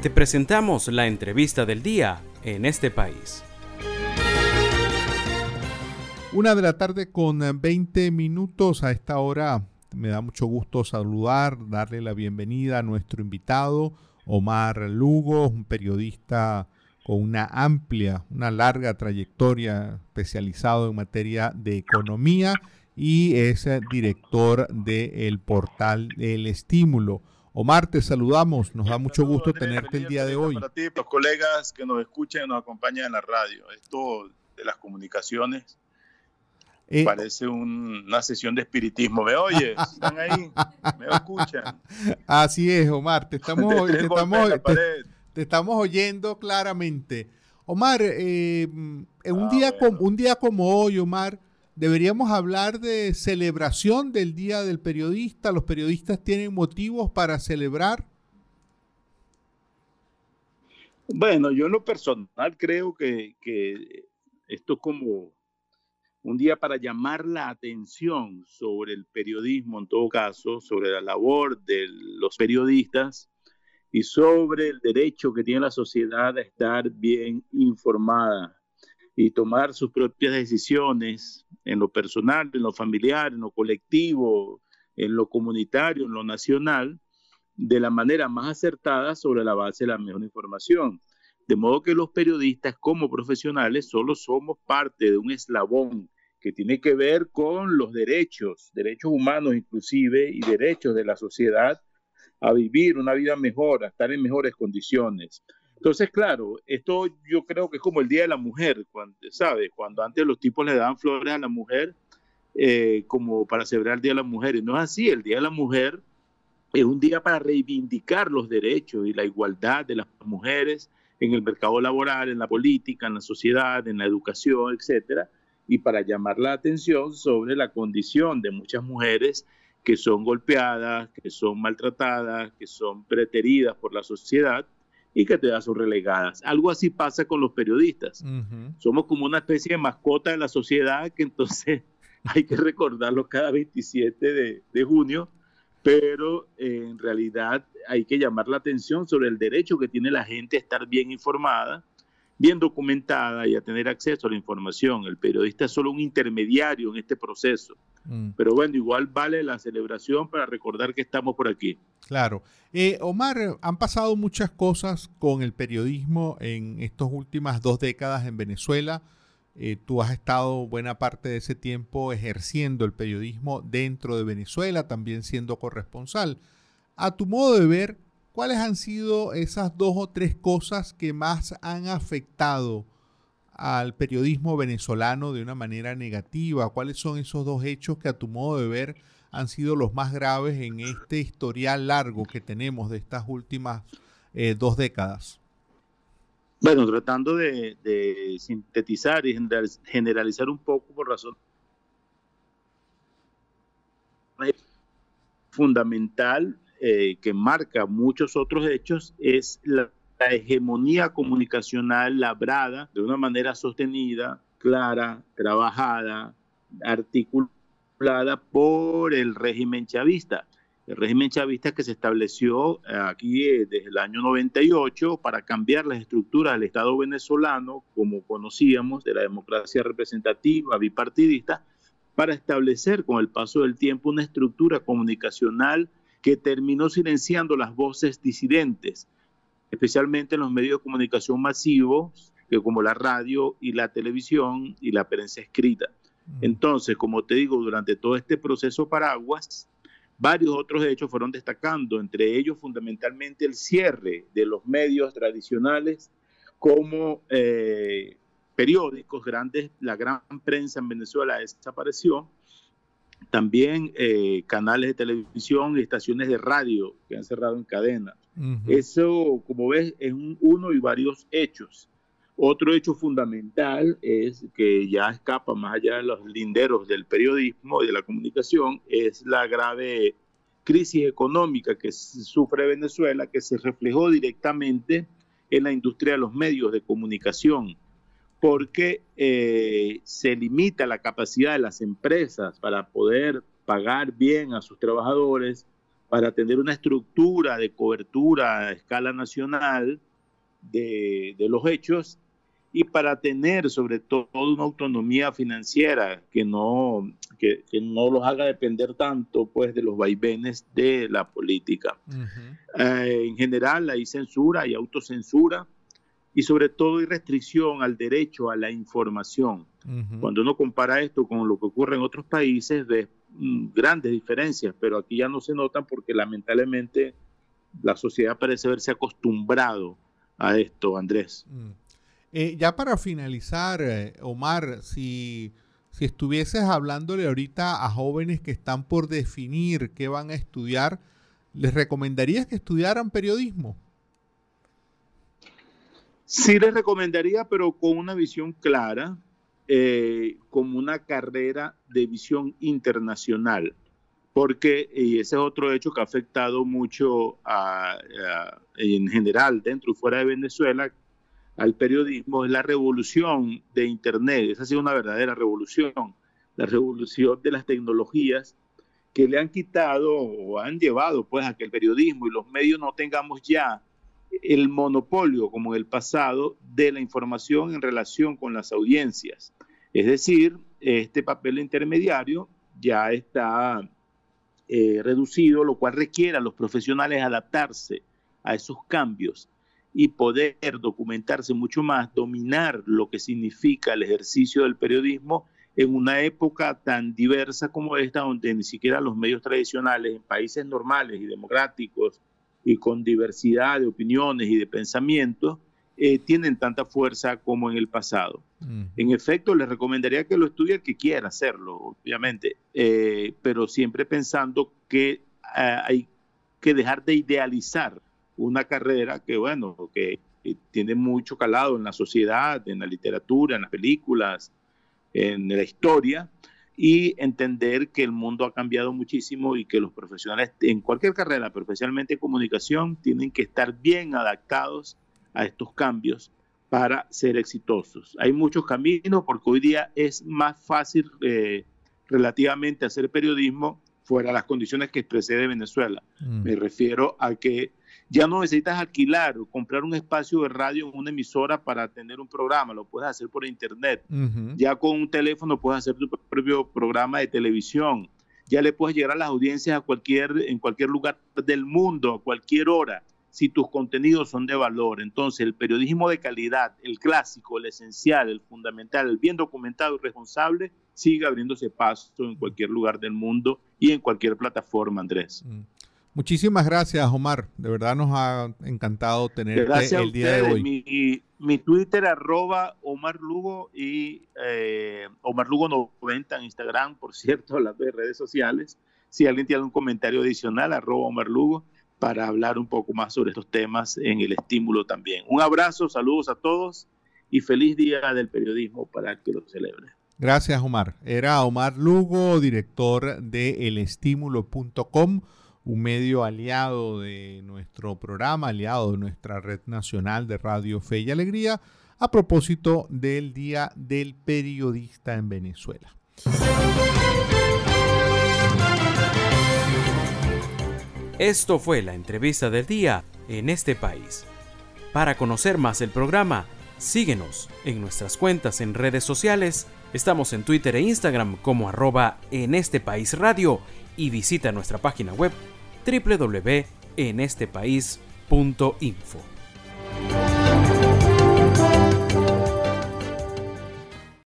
Te presentamos la entrevista del día en este país. Una de la tarde con 20 minutos a esta hora. Me da mucho gusto saludar, darle la bienvenida a nuestro invitado, Omar Lugo, un periodista con una amplia, una larga trayectoria especializado en materia de economía y es director del portal El Estímulo. Omar, te saludamos, nos da mucho gusto tenerte el día de hoy. Para ti, los colegas que nos escuchan y nos acompañan en la radio, esto de las comunicaciones eh, parece una sesión de espiritismo. ¿Me oyes? ¿Están ahí? ¿Me escuchan? Así es, Omar. Te estamos, te estamos, te, estamos oyendo claramente. Omar, eh, un, ah, día como, un día como hoy, Omar, deberíamos hablar de celebración del Día del Periodista. ¿Los periodistas tienen motivos para celebrar? Bueno, yo en lo personal creo que, esto como un día para llamar la atención sobre el periodismo, en todo caso, sobre la labor de los periodistas y sobre el derecho que tiene la sociedad a estar bien informada y tomar sus propias decisiones en lo personal, en lo familiar, en lo colectivo, en lo comunitario, en lo nacional, de la manera más acertada sobre la base de la mejor información. De modo que los periodistas como profesionales solo somos parte de un eslabón que tiene que ver con los derechos, derechos humanos inclusive, y derechos de la sociedad a vivir una vida mejor, a estar en mejores condiciones. Entonces, claro, esto yo creo que es como el Día de la Mujer, cuando, ¿sabes? Cuando antes los tipos le daban flores a la mujer eh, como para celebrar el Día de la Mujer. Y no es así, el Día de la Mujer es un día para reivindicar los derechos y la igualdad de las mujeres en el mercado laboral, en la política, en la sociedad, en la educación, etcétera, y para llamar la atención sobre la condición de muchas mujeres que son golpeadas, que son maltratadas, que son preteridas por la sociedad y que te son relegadas. Algo así pasa con los periodistas. Somos como una especie de mascota de la sociedad que entonces hay que recordarlo cada 27 de, de junio pero eh, en realidad hay que llamar la atención sobre el derecho que tiene la gente a estar bien informada, bien documentada y a tener acceso a la información. El periodista es solo un intermediario en este proceso. Mm. Pero bueno, igual vale la celebración para recordar que estamos por aquí. Claro. Eh, Omar, han pasado muchas cosas con el periodismo en estas últimas dos décadas en Venezuela. Eh, tú has estado buena parte de ese tiempo ejerciendo el periodismo dentro de Venezuela, también siendo corresponsal. A tu modo de ver, ¿cuáles han sido esas dos o tres cosas que más han afectado al periodismo venezolano de una manera negativa? ¿Cuáles son esos dos hechos que a tu modo de ver han sido los más graves en este historial largo que tenemos de estas últimas eh, dos décadas? Bueno, tratando de, sintetizar y generalizar un poco por razón fundamental eh, que marca muchos otros hechos es la, hegemonía comunicacional labrada de una manera sostenida, clara, trabajada, articulada por el régimen chavista. El régimen chavista que se estableció eh, aquí eh, desde el año 98 para cambiar las estructuras del Estado venezolano, como conocíamos, de la democracia representativa bipartidista, para establecer con el paso del tiempo una estructura comunicacional que terminó silenciando las voces disidentes, especialmente en los medios de comunicación masivos, que como la radio y la televisión y la prensa escrita. Mm. Entonces, como te digo, durante todo este proceso paraguas, Varios otros hechos fueron destacando, entre ellos fundamentalmente el cierre de los medios tradicionales como eh, periódicos grandes, la gran prensa en Venezuela desapareció, también eh, canales de televisión y estaciones de radio que han cerrado en cadena. Eso, como ves, es uno y varios hechos. Otro hecho fundamental es que ya escapa más allá de los linderos del periodismo y de la comunicación, es la grave crisis económica que sufre Venezuela, que se reflejó directamente en la industria de los medios de comunicación, porque eh, se limita la capacidad de las empresas para poder pagar bien a sus trabajadores, para tener una estructura de cobertura a escala nacional de, de los hechos y para tener sobre todo una autonomía financiera que no, que, no los haga depender tanto pues de los vaivenes de la política. Eh, en general hay censura, hay autocensura y sobre todo hay restricción al derecho a la información. Cuando uno compara esto con lo que ocurre en otros países, ves mm, grandes diferencias, pero aquí ya no se notan porque lamentablemente la sociedad parece haberse acostumbrado a esto, Andrés. Mm. Eh, ya para finalizar, eh, Omar, si, si estuvieses hablándole ahorita a jóvenes que están por definir qué van a estudiar, ¿les recomendarías que estudiaran periodismo? Sí les recomendaría, pero con una visión clara, eh, como una carrera de visión internacional, porque y ese es otro hecho que ha afectado mucho en general dentro y fuera de Venezuela, al periodismo es la revolución de Internet. Esa ha sido una verdadera revolución, la revolución de las tecnologías que le han quitado o han llevado pues a que el periodismo y los medios no tengamos ya el monopolio como en el pasado de la información en relación con las audiencias. Es decir, este papel intermediario ya está eh, reducido, lo cual requiere a los profesionales adaptarse a esos cambios y poder documentarse mucho más, dominar lo que significa el ejercicio del periodismo en una época tan diversa como esta, donde ni siquiera los medios tradicionales en países normales y democráticos y con diversidad de opiniones y de pensamientos eh, tienen tanta fuerza como en el pasado. En efecto, les recomendaría que lo estudie el que quiera hacerlo, obviamente, eh, pero siempre pensando que ah, hay que dejar de idealizar una carrera que, bueno, que tiene mucho calado en la sociedad, en la literatura, en las películas, en la historia, y entender que el mundo ha cambiado muchísimo y que los profesionales en cualquier carrera, pero especialmente en comunicación, tienen que estar bien adaptados a estos cambios para ser exitosos. Hay muchos caminos porque hoy día es más fácil eh, relativamente hacer periodismo fuera de las condiciones que precede Venezuela. Mm. Me refiero a que ya no necesitas alquilar o comprar un espacio de radio en una emisora para tener un programa, lo puedes hacer por internet. Ya con un teléfono puedes hacer tu propio programa de televisión. Ya le puedes llegar a las audiencias a cualquier, en cualquier lugar del mundo, a cualquier hora, si tus contenidos son de valor. Entonces, el periodismo de calidad, el clásico, el esencial, el fundamental, el bien documentado y responsable, sigue abriéndose paso en cualquier lugar del mundo y en cualquier plataforma, Andrés. Mm. Muchísimas gracias, Omar. De verdad nos ha encantado tenerte el día de hoy. Mi, mi, Twitter, arroba Omar Lugo y eh, Omar Lugo 90 en Instagram, por cierto, de redes sociales. Si alguien tiene un comentario adicional, arroba Omar Lugo, para hablar un poco más sobre estos temas en el estímulo también. Un abrazo, saludos a todos y feliz día del periodismo para que lo celebre. Gracias, Omar. Era Omar Lugo, director de elestímulo.com un medio aliado de nuestro programa, aliado de nuestra red nacional de Radio Fe y Alegría, a propósito del Día del Periodista en Venezuela. Esto fue la entrevista del día en este país. Para conocer más el programa, síguenos en nuestras cuentas en redes sociales. Estamos en Twitter e Instagram como arroba en este país radio y visita nuestra página web www.enestepais.info.